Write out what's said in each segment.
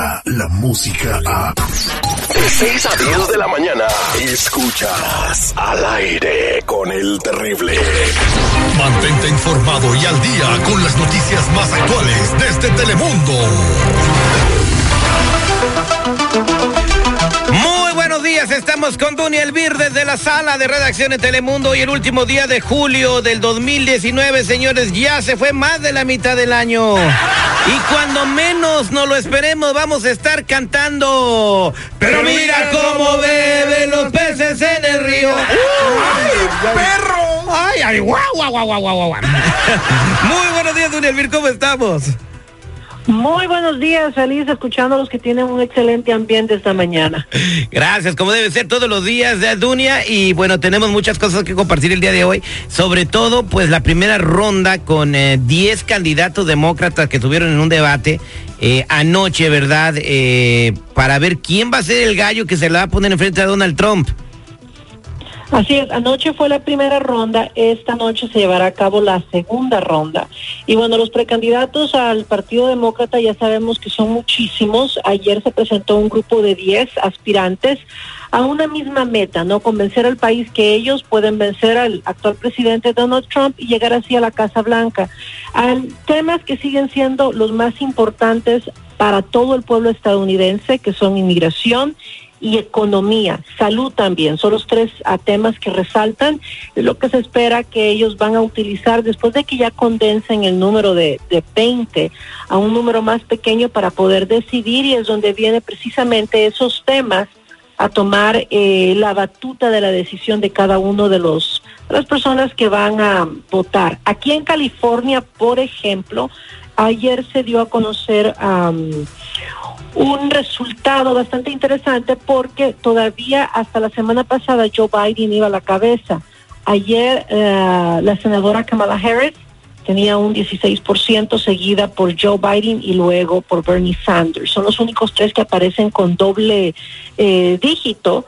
llega la música a... De 6 a 10 de la mañana, escuchas al aire con el terrible. Mantente informado y al día con las noticias más actuales desde Telemundo. Muy buenos días, estamos con Duny Elvir desde la sala de redacción de Telemundo y el último día de julio del 2019, señores, ya se fue más de la mitad del año. Y cuando menos nos lo esperemos, vamos a estar cantando. Pero mira cómo beben los peces en el río. ¡Ay, perro! ¡Ay, ay, guau, guau, guau, guau, guau, guau! Muy buenos días, Duny Elvir, ¿cómo estamos? Muy buenos días, feliz escuchando a los que tienen un excelente ambiente esta mañana. Gracias, como debe ser todos los días de Dunia y bueno, tenemos muchas cosas que compartir el día de hoy, sobre todo pues la primera ronda con 10 eh, candidatos demócratas que tuvieron en un debate eh, anoche, ¿verdad? Eh, para ver quién va a ser el gallo que se le va a poner enfrente a Donald Trump. Así es, anoche fue la primera ronda, esta noche se llevará a cabo la segunda ronda. Y bueno, los precandidatos al Partido Demócrata ya sabemos que son muchísimos. Ayer se presentó un grupo de 10 aspirantes a una misma meta, ¿no? Convencer al país que ellos pueden vencer al actual presidente Donald Trump y llegar así a la Casa Blanca. Al temas que siguen siendo los más importantes para todo el pueblo estadounidense, que son inmigración y economía, salud también. Son los tres temas que resaltan lo que se espera que ellos van a utilizar después de que ya condensen el número de, de 20 a un número más pequeño para poder decidir y es donde viene precisamente esos temas a tomar eh, la batuta de la decisión de cada uno de los las personas que van a votar. Aquí en California, por ejemplo, ayer se dio a conocer un resultado bastante interesante porque todavía hasta la semana pasada Joe Biden iba a la cabeza. Ayer eh, la senadora Kamala Harris tenía un 16% seguida por Joe Biden y luego por Bernie Sanders. Son los únicos tres que aparecen con doble eh, dígito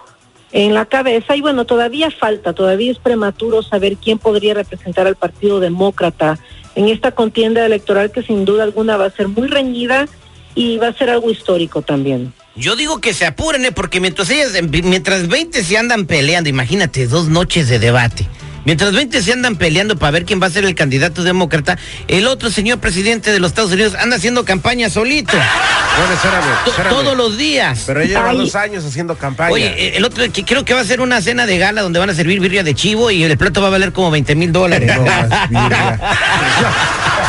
en la cabeza y bueno, todavía falta, todavía es prematuro saber quién podría representar al Partido Demócrata en esta contienda electoral que sin duda alguna va a ser muy reñida y va a ser algo histórico también. Yo digo que se apuren, ¿eh? porque mientras ellas, mientras 20 se andan peleando, imagínate, dos noches de debate. Mientras 20 se andan peleando para ver quién va a ser el candidato demócrata, el otro señor presidente de los Estados Unidos anda haciendo campaña solito. Bueno, Todos los días. Pero lleva dos años haciendo campaña. Oye, eh, el otro, que creo que va a ser una cena de gala donde van a servir birria de chivo y el plato va a valer como 20 mil dólares.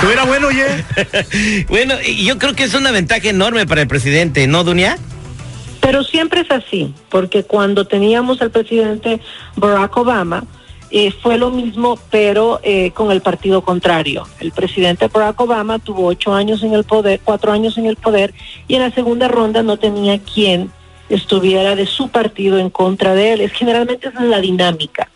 Estuviera bueno, oye. bueno, yo creo que es una ventaja enorme para el presidente, ¿no, Dunia? Pero siempre es así, porque cuando teníamos al presidente Barack Obama, eh, fue lo mismo, pero eh, con el partido contrario. El presidente Barack Obama tuvo ocho años en el poder, cuatro años en el poder, y en la segunda ronda no tenía quien estuviera de su partido en contra de él. Es generalmente esa es la dinámica.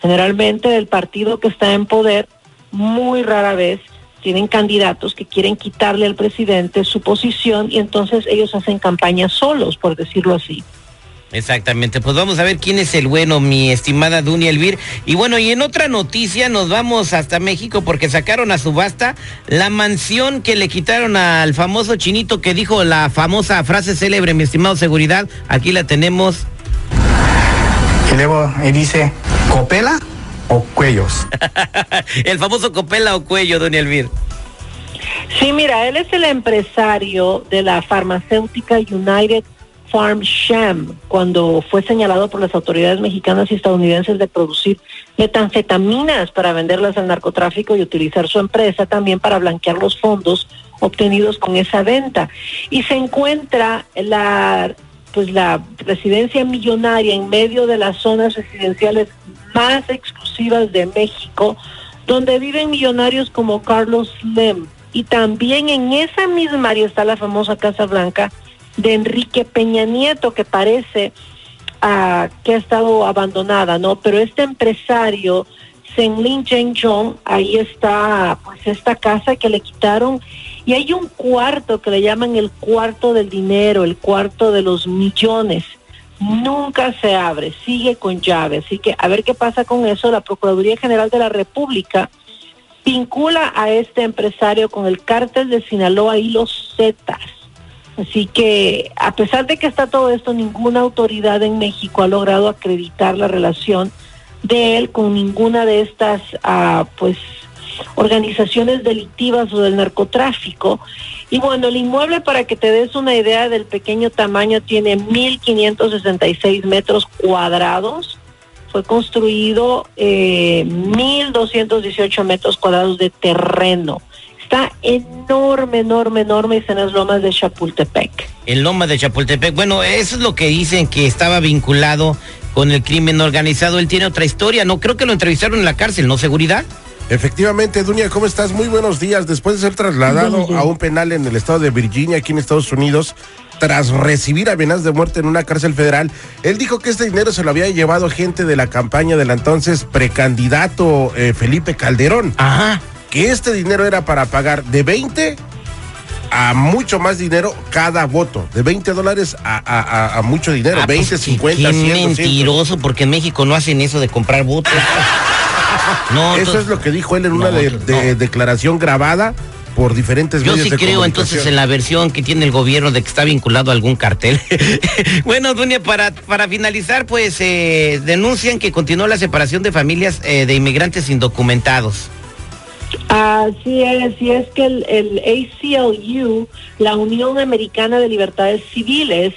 Generalmente el partido que está en poder muy rara vez tienen candidatos que quieren quitarle al presidente su posición y entonces ellos hacen campaña solos, por decirlo así. Exactamente, pues vamos a ver quién es el bueno, mi estimada Dunia Elvir. Y bueno, y en otra noticia nos vamos hasta México porque sacaron a subasta la mansión que le quitaron al famoso chinito que dijo la famosa frase célebre, mi estimado seguridad. Aquí la tenemos. Y luego dice, ¿copela? O cuellos. el famoso Copela o cuello, don Elvir. Sí, mira, él es el empresario de la farmacéutica United Farm Sham, cuando fue señalado por las autoridades mexicanas y estadounidenses de producir metanfetaminas para venderlas al narcotráfico y utilizar su empresa también para blanquear los fondos obtenidos con esa venta. Y se encuentra la pues la residencia millonaria en medio de las zonas residenciales más exclusivas de México, donde viven millonarios como Carlos Slim. Y también en esa misma área está la famosa Casa Blanca de Enrique Peña Nieto, que parece uh, que ha estado abandonada, ¿no? Pero este empresario, Senlin Jong, ahí está, pues esta casa que le quitaron. Y hay un cuarto que le llaman el cuarto del dinero, el cuarto de los millones nunca se abre, sigue con llave. Así que a ver qué pasa con eso. La Procuraduría General de la República vincula a este empresario con el cártel de Sinaloa y los Zetas. Así que a pesar de que está todo esto, ninguna autoridad en México ha logrado acreditar la relación de él con ninguna de estas ah, pues organizaciones delictivas o del narcotráfico. Y bueno, el inmueble, para que te des una idea del pequeño tamaño, tiene 1.566 metros cuadrados. Fue construido eh, 1.218 metros cuadrados de terreno. Está enorme, enorme, enorme en las lomas de Chapultepec. En Lomas de Chapultepec. Bueno, eso es lo que dicen que estaba vinculado con el crimen organizado. Él tiene otra historia. No creo que lo entrevistaron en la cárcel, ¿no? ¿Seguridad? Efectivamente, Dunia, ¿cómo estás? Muy buenos días. Después de ser trasladado a un penal en el estado de Virginia, aquí en Estados Unidos, tras recibir amenazas de muerte en una cárcel federal, él dijo que este dinero se lo había llevado gente de la campaña del entonces precandidato eh, Felipe Calderón. Ajá. Que este dinero era para pagar de 20 a mucho más dinero cada voto. De 20 dólares a, a- a- a mucho dinero. Ah, 20, pues, 50, qué 100, 200. mentiroso, porque en México no hacen eso de comprar votos. No, Eso es lo que dijo él en una No, de- no. de- declaración grabada por diferentes Yo medios sí de creo entonces en la versión que tiene el gobierno de que está vinculado a algún cartel. bueno, Dunia, para, para finalizar, pues eh, denuncian que continuó la separación de familias eh, de inmigrantes indocumentados. Así es, y es que el, el ACLU, la Unión Americana de Libertades Civiles,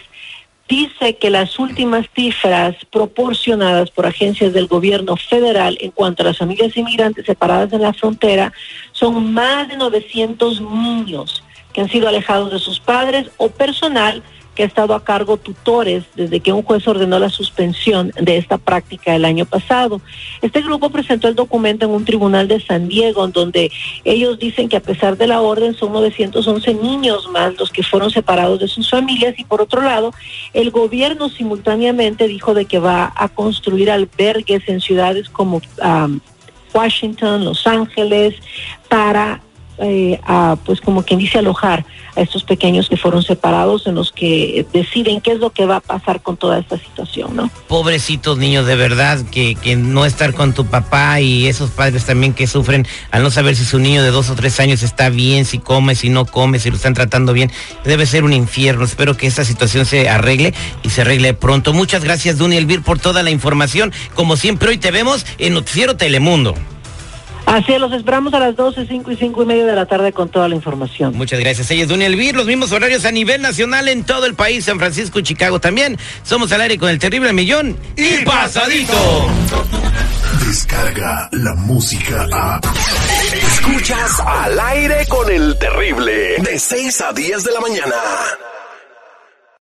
dice que las últimas cifras proporcionadas por agencias del gobierno federal en cuanto a las familias inmigrantes separadas en la frontera son más de 900 niños que han sido alejados de sus padres o personal que ha estado a cargo tutores desde que un juez ordenó la suspensión de esta práctica el año pasado. Este grupo presentó el documento en un tribunal de San Diego, en donde ellos dicen que a pesar de la orden son 911 niños más los que fueron separados de sus familias y por otro lado, el gobierno simultáneamente dijo de que va a construir albergues en ciudades como um, Washington, Los Ángeles, para eh, a, pues como quien dice alojar a estos pequeños que fueron separados en los que deciden qué es lo que va a pasar con toda esta situación, ¿no? Pobrecitos niños, de verdad, que, que no estar con tu papá y esos padres también que sufren al no saber si su niño de dos o tres años está bien, si come, si no come, si lo están tratando bien. Debe ser un infierno. Espero que esta situación se arregle y se arregle pronto. Muchas gracias, Duny Elvir, por toda la información. Como siempre, hoy te vemos en Noticiero Telemundo. Así es, los esperamos a las 12, 5 y 5 y media de la tarde con toda la información. Muchas gracias. Ella es Elvir, los mismos horarios a nivel nacional en todo el país, San Francisco y Chicago también. Somos al aire con el terrible millón y pasadito. Descarga la música a. Escuchas al aire con el terrible. De 6 a 10 de la mañana.